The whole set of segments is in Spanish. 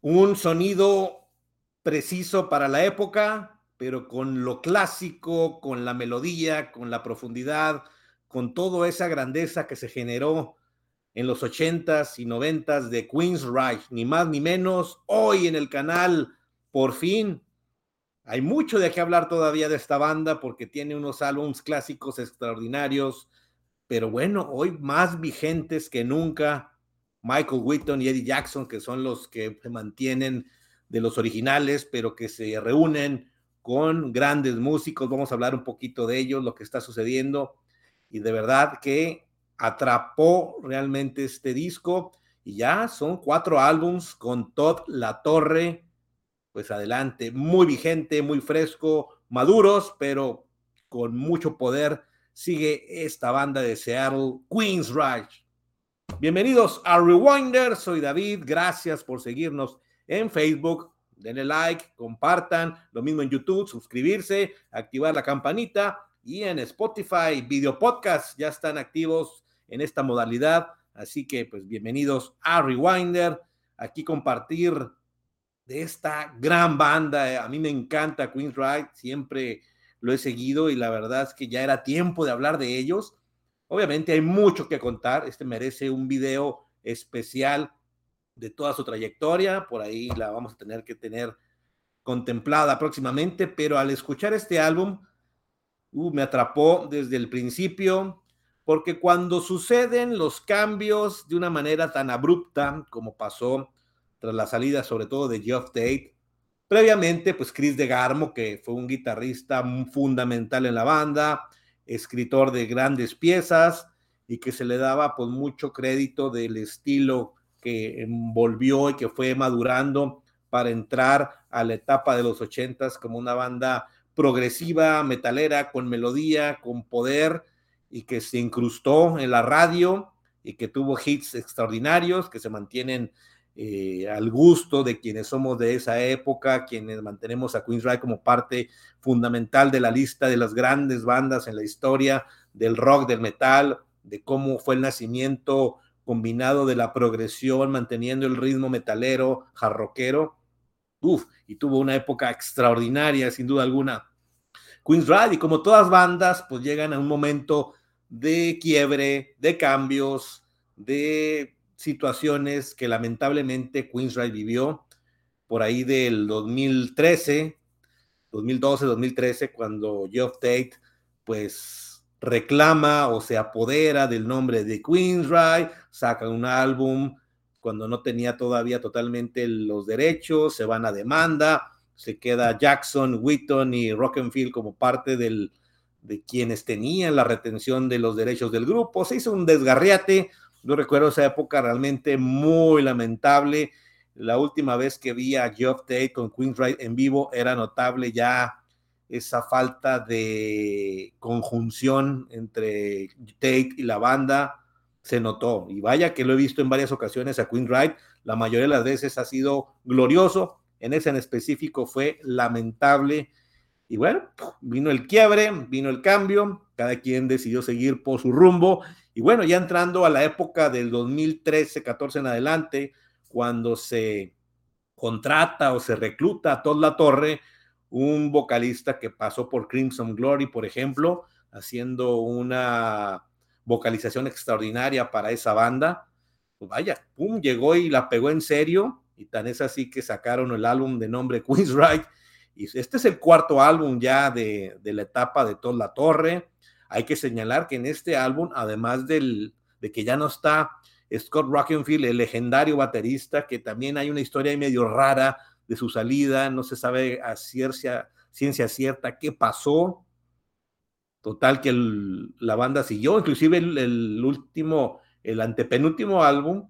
un sonido preciso para la época, pero con lo clásico, con la melodía, con la profundidad, con toda esa grandeza que se generó en los ochentas y noventas de Queen's Reich, ni más ni menos, hoy en el canal, por fin. Hay mucho de qué hablar todavía de esta banda porque tiene unos álbumes clásicos extraordinarios, pero bueno, hoy más vigentes que nunca. Michael Whitton y Eddie Jackson, que son los que se mantienen de los originales, pero que se reúnen con grandes músicos. Vamos a hablar un poquito de ellos, lo que está sucediendo. Y de verdad que atrapó realmente este disco y ya son cuatro álbums con Todd La Torre, pues adelante, muy vigente, muy fresco, maduros, pero con mucho poder. Sigue esta banda de Seattle, Queens Ridge. Bienvenidos a Rewinder, soy David, gracias por seguirnos en Facebook, denle like, compartan, lo mismo en YouTube, suscribirse, activar la campanita y en Spotify, video podcast, ya están activos en esta modalidad. Así que, pues, bienvenidos a Rewinder. Aquí compartir de esta gran banda. A mí me encanta Queen's Ride, siempre lo he seguido y la verdad es que ya era tiempo de hablar de ellos. Obviamente hay mucho que contar. Este merece un video especial de toda su trayectoria. Por ahí la vamos a tener que tener contemplada próximamente, pero al escuchar este álbum, uh, me atrapó desde el principio porque cuando suceden los cambios de una manera tan abrupta como pasó tras la salida sobre todo de Geoff Tate, previamente pues Chris DeGarmo, que fue un guitarrista fundamental en la banda, escritor de grandes piezas y que se le daba pues mucho crédito del estilo que envolvió y que fue madurando para entrar a la etapa de los ochentas como una banda progresiva, metalera, con melodía, con poder y que se incrustó en la radio y que tuvo hits extraordinarios que se mantienen eh, al gusto de quienes somos de esa época, quienes mantenemos a Queen's Ride como parte fundamental de la lista de las grandes bandas en la historia del rock, del metal, de cómo fue el nacimiento combinado de la progresión, manteniendo el ritmo metalero, jarroquero. Uf, y tuvo una época extraordinaria, sin duda alguna. Queen's Ride, y como todas bandas, pues llegan a un momento de quiebre, de cambios, de situaciones que lamentablemente Queensrÿche vivió por ahí del 2013, 2012, 2013, cuando Geoff Tate pues reclama o se apodera del nombre de Queensrÿche, saca un álbum cuando no tenía todavía totalmente los derechos, se van a demanda, se queda Jackson, Wheaton y Rockenfield como parte del, de quienes tenían la retención de los derechos del grupo. Se hizo un desgarriate. Yo recuerdo esa época realmente muy lamentable. La última vez que vi a Geoff Tate con Queen's en vivo era notable ya esa falta de conjunción entre Tate y la banda se notó. Y vaya que lo he visto en varias ocasiones a Queen La mayoría de las veces ha sido glorioso. En ese en específico fue lamentable y bueno, vino el quiebre, vino el cambio, cada quien decidió seguir por su rumbo. Y bueno, ya entrando a la época del 2013, 14 en adelante, cuando se contrata o se recluta a Todd La Torre, un vocalista que pasó por Crimson Glory, por ejemplo, haciendo una vocalización extraordinaria para esa banda. Pues vaya, pum, llegó y la pegó en serio. Y tan es así que sacaron el álbum de nombre Queen's Right y este es el cuarto álbum ya de, la etapa de Todd La Torre. Hay que señalar que en este álbum, además del, de que ya no está Scott Rockenfield, el legendario baterista, que también hay una historia medio rara de su salida, no se sabe a ciencia, ciencia cierta qué pasó. Total que la banda siguió, inclusive el, último, el antepenúltimo álbum,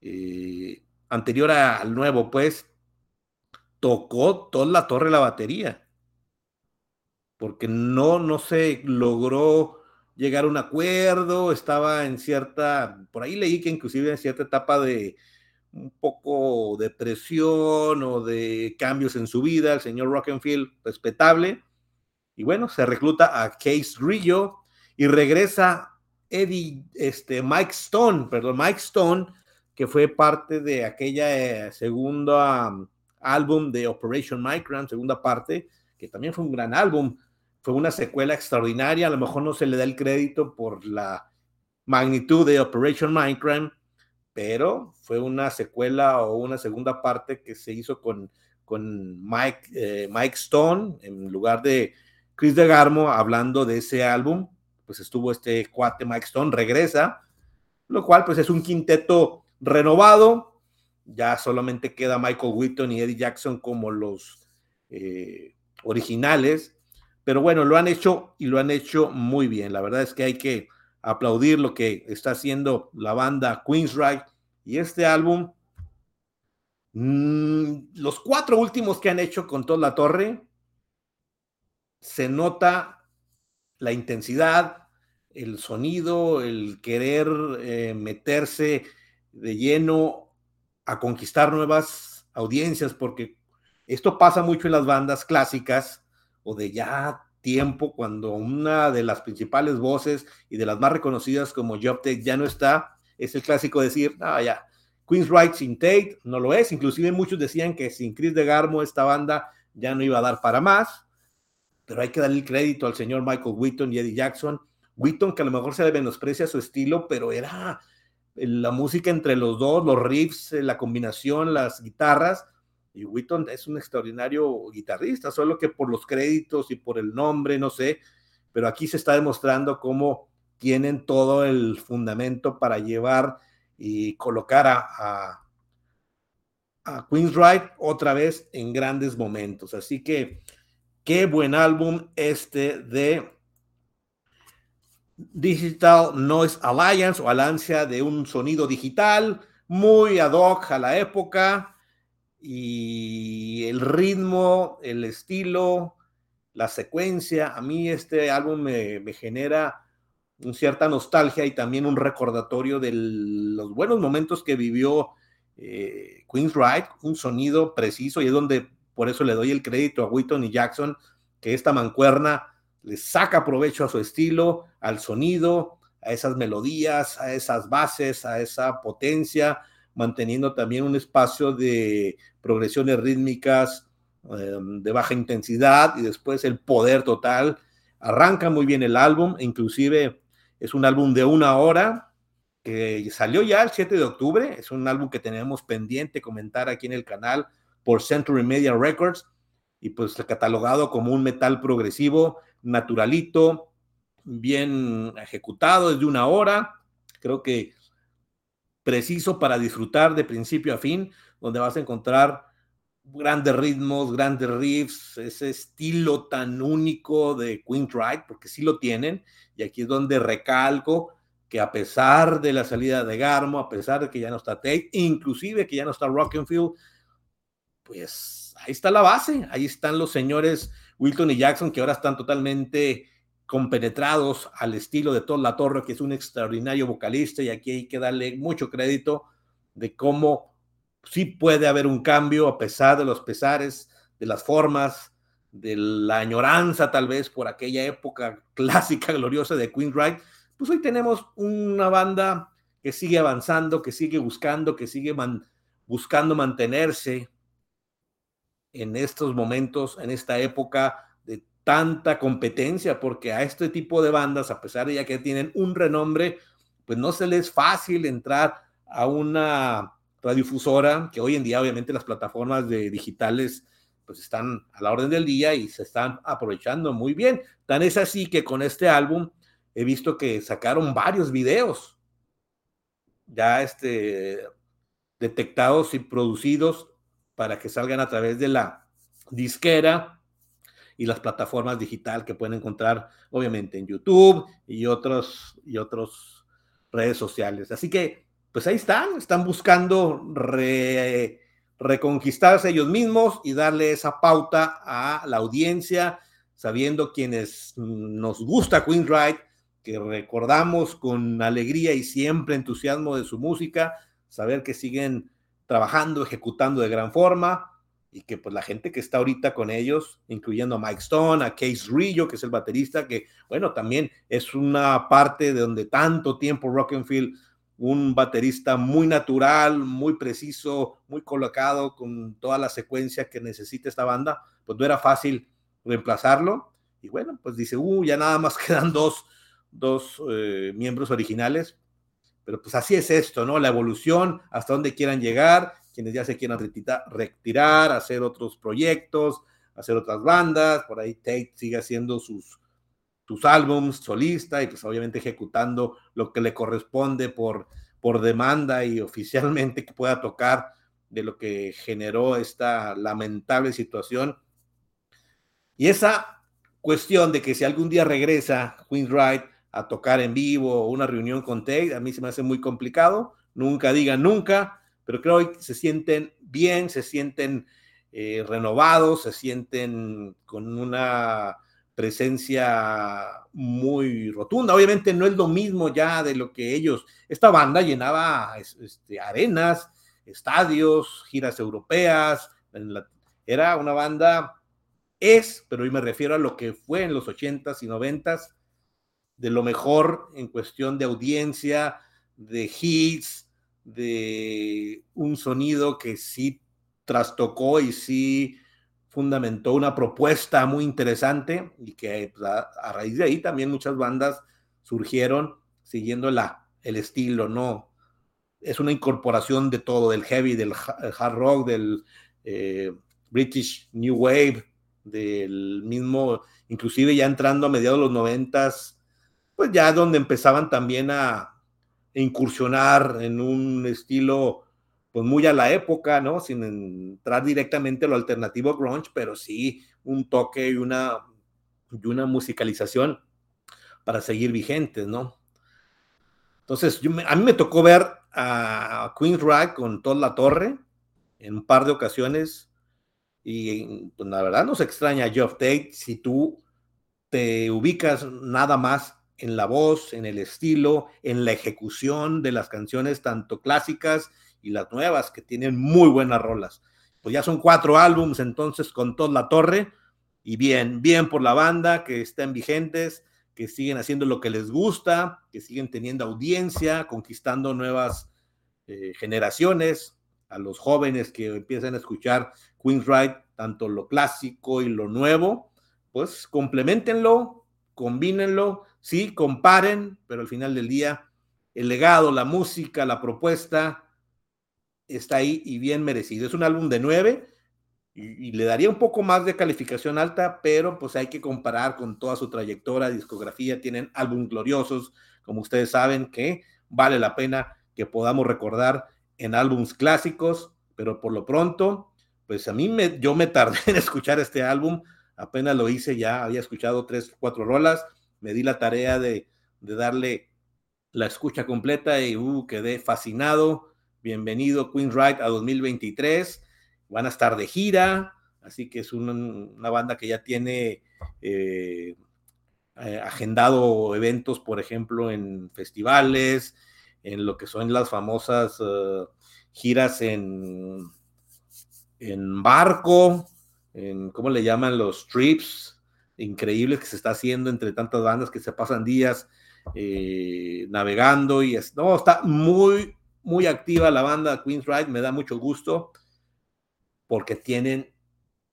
eh, anterior al nuevo, pues, tocó toda la torre la batería, porque no, no se logró llegar a un acuerdo, estaba en cierta, por ahí leí que inclusive en cierta etapa de un poco de presión o de cambios en su vida, el señor Rockenfield, respetable, y bueno, se recluta a Case Rillo y regresa Eddie, este, Mike Stone, perdón, Mike Stone, que fue parte de aquella eh, segunda um, álbum de Operation Micron, segunda parte, que también fue un gran álbum, fue una secuela extraordinaria, a lo mejor no se le da el crédito por la magnitud de Operation Micron, pero fue una secuela o una segunda parte que se hizo con, con Mike, eh, Mike Stone en lugar de Chris DeGarmo hablando de ese álbum, pues estuvo este cuate Mike Stone, regresa, lo cual pues es un quinteto renovado, ya solamente queda Michael Whitton y Eddie Jackson como los eh, originales, pero bueno, lo han hecho y lo han hecho muy bien, la verdad es que hay que aplaudir lo que está haciendo la banda Queensryche y este álbum, mmm, los cuatro últimos que han hecho con toda la torre, se nota la intensidad, el sonido, el querer eh, meterse de lleno a conquistar nuevas audiencias, porque esto pasa mucho en las bandas clásicas o de ya tiempo, cuando una de las principales voces y de las más reconocidas como Job Tech ya no está, es el clásico decir, ah, ya, Queen's Right sin Tate no lo es, inclusive muchos decían que sin Chris de Garmo esta banda ya no iba a dar para más, pero hay que darle el crédito al señor Michael Whitton y Eddie Jackson. Whitton, que a lo mejor se le menosprecia su estilo, pero era la música entre los dos, los riffs, la combinación, las guitarras. Y Whitton es un extraordinario guitarrista, solo que por los créditos y por el nombre, no sé, pero aquí se está demostrando cómo tienen todo el fundamento para llevar y colocar a, a, a otra vez en grandes momentos. Así que Qué buen álbum este de Digital Noise Alliance o Alancia de un sonido digital, muy ad hoc a la época y el ritmo, el estilo, la secuencia. A mí este álbum me, genera una cierta nostalgia y también un recordatorio de los buenos momentos que vivió eh, Queen's Ride, un sonido preciso y es donde por eso le doy el crédito a Witton y Jackson, que esta mancuerna le saca provecho a su estilo, al sonido, a esas melodías, a esas bases, a esa potencia, manteniendo también un espacio de progresiones rítmicas em, de baja intensidad y después el poder total. Arranca muy bien el álbum, inclusive es un álbum de una hora que salió ya el 7 de octubre, es un álbum que tenemos pendiente comentar aquí en el canal por Century Media Records y pues catalogado como un metal progresivo, naturalito, bien ejecutado desde una hora, creo que preciso para disfrutar de principio a fin, donde vas a encontrar grandes ritmos, grandes riffs, ese estilo tan único de Queen Ride, porque sí lo tienen, y aquí es donde recalco que a pesar de la salida de Garmo, a pesar de que ya no está Tate, inclusive que ya no está Rockenfield, pues ahí está la base, ahí están los señores Wilton y Jackson que ahora están totalmente compenetrados al estilo de Todd La Torre, que es un extraordinario vocalista, y aquí hay que darle mucho crédito de cómo sí puede haber un cambio a pesar de los pesares, de las formas, de la añoranza tal vez por aquella época clásica, gloriosa de Queen Ride, pues hoy tenemos una banda que sigue avanzando, que sigue buscando, que sigue buscando mantenerse en estos momentos, en esta época tanta competencia, porque a este tipo de bandas, a pesar de ya que tienen un renombre, pues no se les es fácil entrar a una radiodifusora, que hoy en día obviamente las plataformas de digitales pues están a la orden del día y se están aprovechando muy bien. Tan es así que con este álbum he visto que sacaron varios videos ya este, detectados y producidos para que salgan a través de la disquera y las plataformas digital que pueden encontrar obviamente en YouTube y otros y otros redes sociales. Así que pues ahí están, están buscando reconquistarse ellos mismos y darle esa pauta a la audiencia, sabiendo quienes nos gusta Queen Ride, que recordamos con alegría y siempre entusiasmo de su música, saber que siguen trabajando, ejecutando de gran forma y que pues la gente que está ahorita con ellos, incluyendo a Mike Stone, a Case Rillo, que es el baterista, que bueno, también es una parte de donde tanto tiempo Rockenfield un baterista muy natural, muy preciso, muy colocado con toda la secuencia que necesita esta banda, pues no era fácil reemplazarlo. Y bueno, pues dice, uh, ya nada más quedan dos, dos eh, miembros originales. Pero pues así es esto, ¿no? La evolución, hasta dónde quieran llegar, quienes ya se quieran retirar, hacer otros proyectos, hacer otras bandas, por ahí Tate sigue haciendo sus, sus álbums solista y pues obviamente ejecutando lo que le corresponde por, por demanda y oficialmente que pueda tocar de lo que generó esta lamentable situación. Y esa cuestión de que si algún día regresa Wright a tocar en vivo o una reunión con Tate, a mí se me hace muy complicado. Nunca digan nunca, pero creo que se sienten bien, se sienten eh, renovados, se sienten con una presencia muy rotunda. Obviamente no es lo mismo ya de lo que ellos, esta banda llenaba este, arenas, estadios, giras europeas, era una banda, es, pero hoy me refiero a lo que fue en los ochentas y noventas, de lo mejor en cuestión de audiencia, de hits, de un sonido que sí trastocó y sí fundamentó una propuesta muy interesante y que pues, a, raíz de ahí también muchas bandas surgieron siguiendo la, el estilo, ¿no? Es una incorporación de todo, del heavy, del hard rock, del eh, British New Wave, del mismo, inclusive ya entrando a mediados de los noventas, pues ya donde empezaban también a incursionar en un estilo pues muy a la época, ¿no? Sin entrar directamente a lo alternativo grunge, pero sí un toque y una, y una musicalización para seguir vigentes, ¿no? Entonces, a mí me tocó ver a Queen Rag con toda la torre en un par de ocasiones y pues, la verdad nos extraña Geoff Tate si tú te ubicas nada más en la voz, en el estilo, en la ejecución de las canciones tanto clásicas y las nuevas que tienen muy buenas rolas. Pues ya son cuatro álbums entonces con toda la torre y bien, bien por la banda, que estén vigentes, que siguen haciendo lo que les gusta, que siguen teniendo audiencia, conquistando nuevas eh, generaciones, a los jóvenes que empiezan a escuchar Queen's Ride, tanto lo clásico y lo nuevo, pues complementenlo, combínenlo, sí, comparen, pero al final del día el legado, la música, la propuesta, está ahí y bien merecido. Es un álbum de nueve y, le daría un poco más de calificación alta, pero pues hay que comparar con toda su trayectoria, discografía. Tienen álbumes gloriosos, como ustedes saben, que vale la pena que podamos recordar en álbums clásicos, pero por lo pronto, pues a mí me, yo me tardé en escuchar este álbum, apenas lo hice ya, había escuchado tres, cuatro rolas, me di la tarea de, darle la escucha completa y uh, quedé fascinado Bienvenido Queen Ride a 2023. Van a estar de gira, así que es una, banda que ya tiene eh, eh, agendado eventos, por ejemplo, en festivales, en lo que son las famosas eh, giras en, en barco, en, ¿cómo le llaman? Los trips increíbles que se está haciendo entre tantas bandas que se pasan días navegando y es, no, está muy, muy activa la banda Queen's Ride, me da mucho gusto porque tienen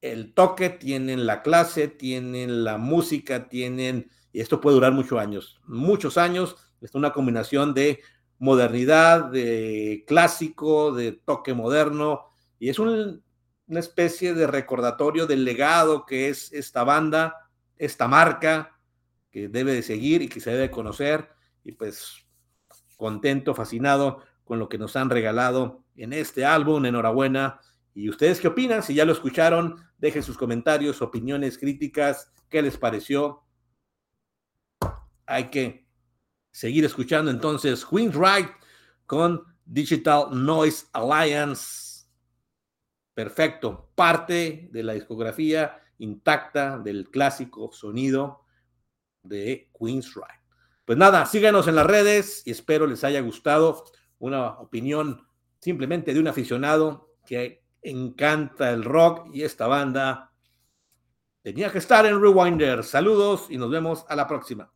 el toque, tienen la clase, tienen la música, tienen, y esto puede durar muchos años, muchos años, es una combinación de modernidad, de clásico, de toque moderno, y es una especie de recordatorio del legado que es esta banda, esta marca que debe de seguir y que se debe conocer, y pues contento, fascinado con lo que nos han regalado en este álbum. Enhorabuena. ¿Y ustedes qué opinan? Si ya lo escucharon, dejen sus comentarios, opiniones, críticas, qué les pareció. Hay que seguir escuchando entonces Queen's Right con Digital Noise Alliance. Perfecto, parte de la discografía intacta del clásico sonido de Queen's Right. Pues nada, síganos en las redes y espero les haya gustado una opinión simplemente de un aficionado que encanta el rock y esta banda tenía que estar en Rewinder. Saludos y nos vemos a la próxima.